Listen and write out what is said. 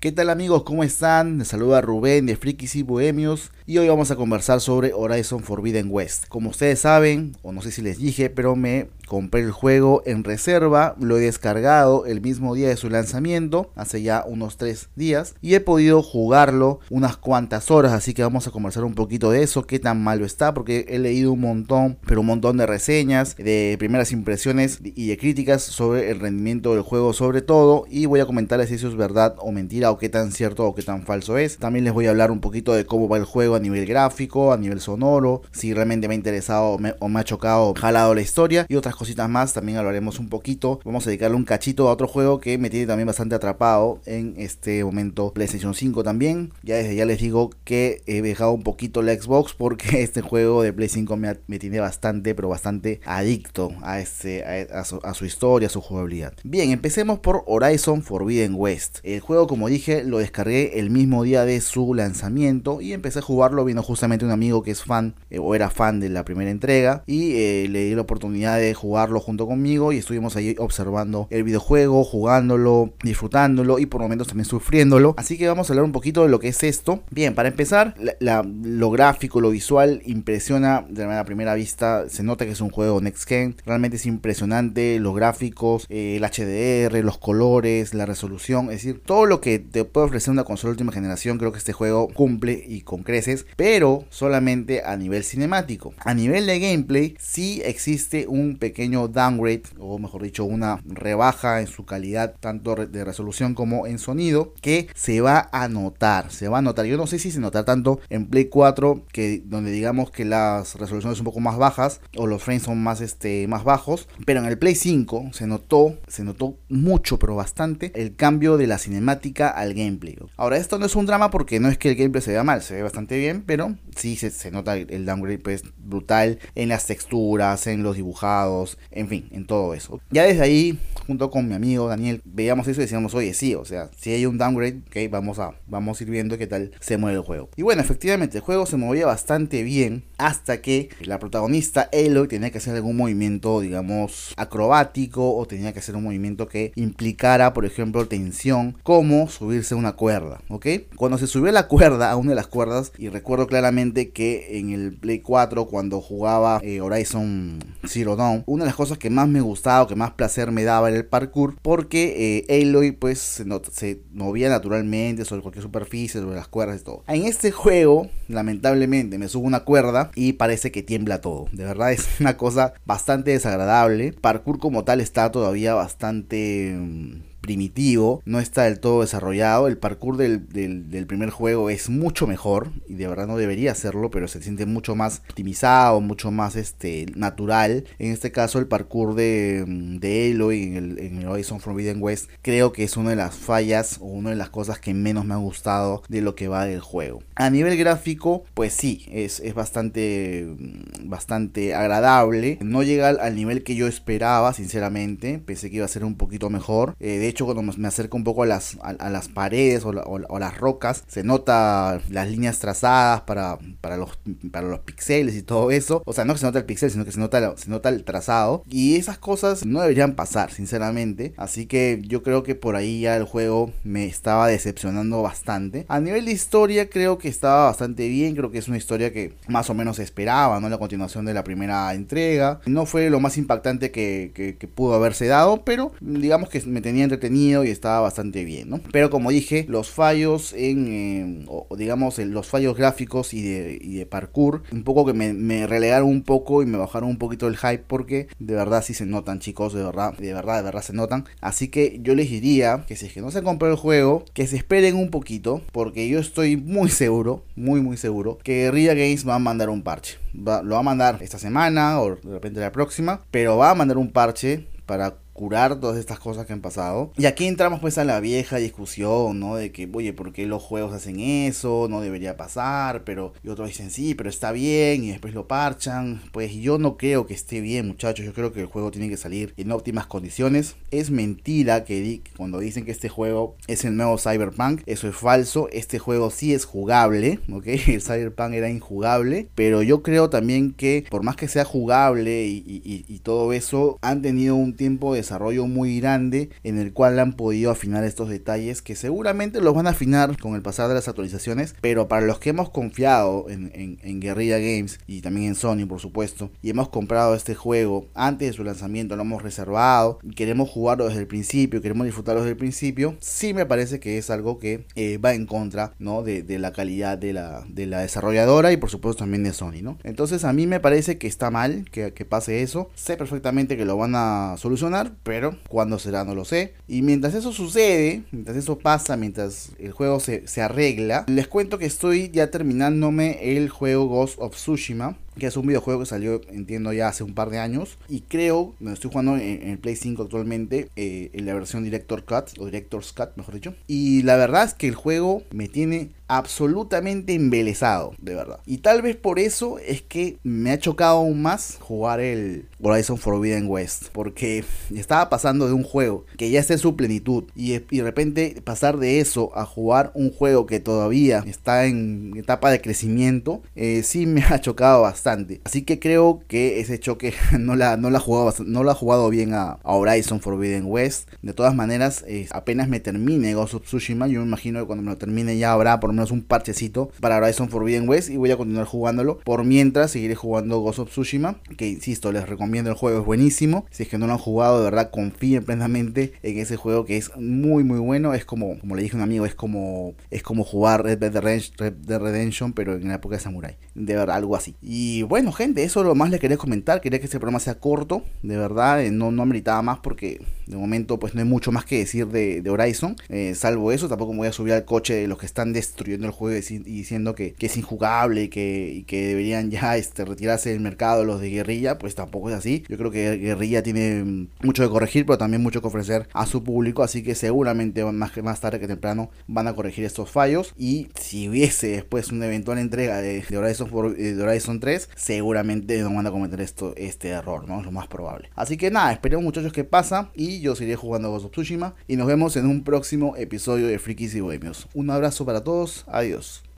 ¿Qué tal amigos? ¿Cómo están? Les saluda Rubén de Frikis y Bohemios y hoy vamos a conversar sobre Horizon Forbidden West. Como ustedes saben, o no sé si les dije, pero me compré el juego en reserva, lo he descargado el mismo día de su lanzamiento, hace ya unos 3 días, y he podido jugarlo unas cuantas horas, así que vamos a conversar un poquito de eso, qué tan malo está, porque he leído un montón, pero un montón de reseñas, de primeras impresiones y de críticas sobre el rendimiento del juego sobre todo, y voy a comentarles si eso es verdad o mentira, o qué tan cierto o qué tan falso es. También les voy a hablar un poquito de cómo va el juego a nivel gráfico, a nivel sonoro, si realmente me ha interesado o me, ha chocado, jalado la historia, y otras cositas más, también hablaremos un poquito. Vamos a dedicarle un cachito a otro juego que me tiene también bastante atrapado en este momento PlayStation 5 también. Ya desde ya les digo que he dejado un poquito la Xbox porque este juego de Play 5 me, me tiene bastante, pero bastante adicto a, este, a, su, a su historia, a su jugabilidad. Bien, empecemos por Horizon Forbidden West. El juego, como dije, lo descargué el mismo día de su lanzamiento y empecé a jugarlo. Vino justamente un amigo que es fan eh, o era fan de la primera entrega y eh, le di la oportunidad de jugarlo junto conmigo y estuvimos ahí observando el videojuego, jugándolo, disfrutándolo y por momentos también sufriéndolo. Así que vamos a hablar un poquito de lo que es esto. Bien, para empezar, lo gráfico, lo visual impresiona de la primera vista. Se nota que es un juego Next Gen. Realmente es impresionante los gráficos, eh, el HDR, los colores, la resolución. Es decir, todo lo que te puede ofrecer una consola última generación. Creo que este juego cumple y con creces, pero solamente a nivel cinemático. A nivel de gameplay, sí existe un pequeño downgrade, o mejor dicho, una rebaja en su calidad, tanto de resolución como en sonido, que se va a notar. Se va a notar. Yo no sé si se nota tanto en Play 4, que donde digamos que las resoluciones son un poco más bajas, o los frames son más, este, más bajos, pero en el Play 5 se notó, se notó mucho, pero bastante, el cambio de la cinemática al gameplay. Ahora, esto no es un drama porque no es que el gameplay se vea mal, se ve bastante bien, pero sí se, nota el downgrade pues, brutal en las texturas, en los dibujados, en fin, en todo eso. Ya desde ahí, junto con mi amigo Daniel, veíamos eso y decíamos, oye, sí, o sea, si hay un downgrade, ok, vamos a, vamos a ir viendo qué tal se mueve el juego. Y bueno, efectivamente, el juego se movía bastante bien hasta que la protagonista Aloy tenía que hacer algún movimiento, digamos, acrobático o tenía que hacer un movimiento que implicara, por ejemplo, tensión, como subirse a una cuerda, ¿ok? Cuando se subió la cuerda, a una de las cuerdas, y recuerdo claramente que en el Play 4, cuando jugaba eh, Horizon Zero Dawn, una de las cosas que más me gustaba, que más placer me daba era el parkour, porque eh, Aloy pues se, se movía naturalmente sobre cualquier superficie, sobre las cuerdas y todo. En este juego, lamentablemente, me subo una cuerda y parece que tiembla todo. De verdad es una cosa bastante desagradable. Parkour como tal está todavía bastante mm, primitivo, no está del todo desarrollado. El parkour del, primer juego es mucho mejor y de verdad no debería serlo, pero se siente mucho más optimizado, mucho más este, natural. En este caso, el parkour de, de en el, en el Horizon Forbidden West creo que es una de las fallas o una de las cosas que menos me ha gustado de lo que va del juego. A nivel gráfico, pues sí, es, es bastante, bastante agradable. No llega al, nivel que yo esperaba, sinceramente. Pensé que iba a ser un poquito mejor. Eh, hecho, cuando me acerco un poco a las, a, las paredes o, las rocas, se nota las líneas trazadas para, para, los, para los píxeles y todo eso. O sea, no que se nota el píxel, sino que se nota, se nota el trazado. Y esas cosas no deberían pasar, sinceramente. Así que yo creo que por ahí ya el juego me estaba decepcionando bastante. A nivel de historia, creo que estaba bastante bien. Creo que es una historia que más o menos esperaba, ¿no? La continuación de la primera entrega. No fue lo más impactante que, pudo haberse dado, pero digamos que me tenía y estaba bastante bien, ¿no? Pero como dije, los fallos en, eh, o, digamos, los fallos gráficos y de, y de parkour, un poco que me, relegaron un poco y me bajaron un poquito el hype porque de verdad sí se notan, chicos, de verdad, de verdad, de verdad se notan. Así que yo les diría que si es que no se compró el juego, que se esperen un poquito, porque yo estoy muy seguro, muy muy seguro, que Guerrilla Games va a mandar un parche. lo va a mandar esta semana o de repente la próxima, pero va a mandar un parche para curar todas estas cosas que han pasado. Y aquí entramos pues a la vieja discusión, ¿no? De que, oye, ¿por qué los juegos hacen eso? No debería pasar, pero... Y otros dicen, sí, pero está bien, y después lo parchan. Pues yo no creo que esté bien, muchachos. Yo creo que el juego tiene que salir en óptimas condiciones. Es mentira que cuando dicen que este juego es el nuevo Cyberpunk, eso es falso. Este juego sí es jugable, ¿ok? El Cyberpunk era injugable, pero yo creo también que por más que sea jugable y, y todo eso, han tenido un tiempo de desarrollo muy grande en el cual han podido afinar estos detalles que seguramente los van a afinar con el pasar de las actualizaciones, pero para los que hemos confiado en, en, Guerrilla Games y también en Sony por supuesto, y hemos comprado este juego antes de su lanzamiento, lo hemos reservado, y queremos jugarlo desde el principio, queremos disfrutarlo desde el principio, sí me parece que es algo que eh, va en contra ¿no? de, de la calidad de la, de la desarrolladora y por supuesto también de Sony, ¿no? Entonces a mí me parece que está mal que, que pase eso, sé perfectamente que lo van a solucionar, pero cuando será no lo sé. Y mientras eso sucede, mientras eso pasa, mientras el juego se, se arregla, les cuento que estoy ya terminándome el juego Ghost of Tsushima que es un videojuego que salió, entiendo, ya hace un par de años. Y creo, me estoy jugando en, el Play 5 actualmente, eh, en la versión Director Cut, o Director's Cut, mejor dicho. Y la verdad es que el juego me tiene absolutamente embelesado, de verdad. Y tal vez por eso es que me ha chocado aún más jugar el Horizon Forbidden West. Porque estaba pasando de un juego que ya está en su plenitud. Y, de repente pasar de eso a jugar un juego que todavía está en etapa de crecimiento, eh, sí me ha chocado bastante Así que creo que ese choque no la, no la, jugado, no ha jugado bien a, Horizon Forbidden West. De todas maneras, eh, apenas me termine Ghost of Tsushima, yo me imagino que cuando me lo termine ya habrá por lo menos un parchecito para Horizon Forbidden West y voy a continuar jugándolo. Por mientras seguiré jugando Ghost of Tsushima, que insisto, les recomiendo el juego, es buenísimo. Si es que no lo han jugado, de verdad confíen plenamente en ese juego que es muy muy bueno. Es como, como le dije a un amigo, es como, es como jugar Red Dead Redemption, pero en la época de Samurai. De verdad, algo así. Y bueno, gente, eso es lo más le quería comentar. Quería que este programa sea corto, de verdad. Eh, no, no ameritaba más porque de momento pues no hay mucho más que decir de, Horizon. Eh, salvo eso, tampoco me voy a subir al coche de los que están destruyendo el juego y, diciendo que, es injugable y que, deberían ya este, retirarse del mercado los de guerrilla. Pues tampoco es así. Yo creo que guerrilla tiene mucho que corregir, pero también mucho que ofrecer a su público. Así que seguramente más, más tarde que temprano van a corregir estos fallos. Y si hubiese después una eventual entrega de, Horizon, eh, de Horizon 3, seguramente no van a cometer esto, este error, ¿no? Es lo más probable. Así que nada, esperemos muchachos que pasa yo seguiré jugando Ghost of Tsushima y nos vemos en un próximo episodio de Frikis y Bohemios. Un abrazo para todos, adiós.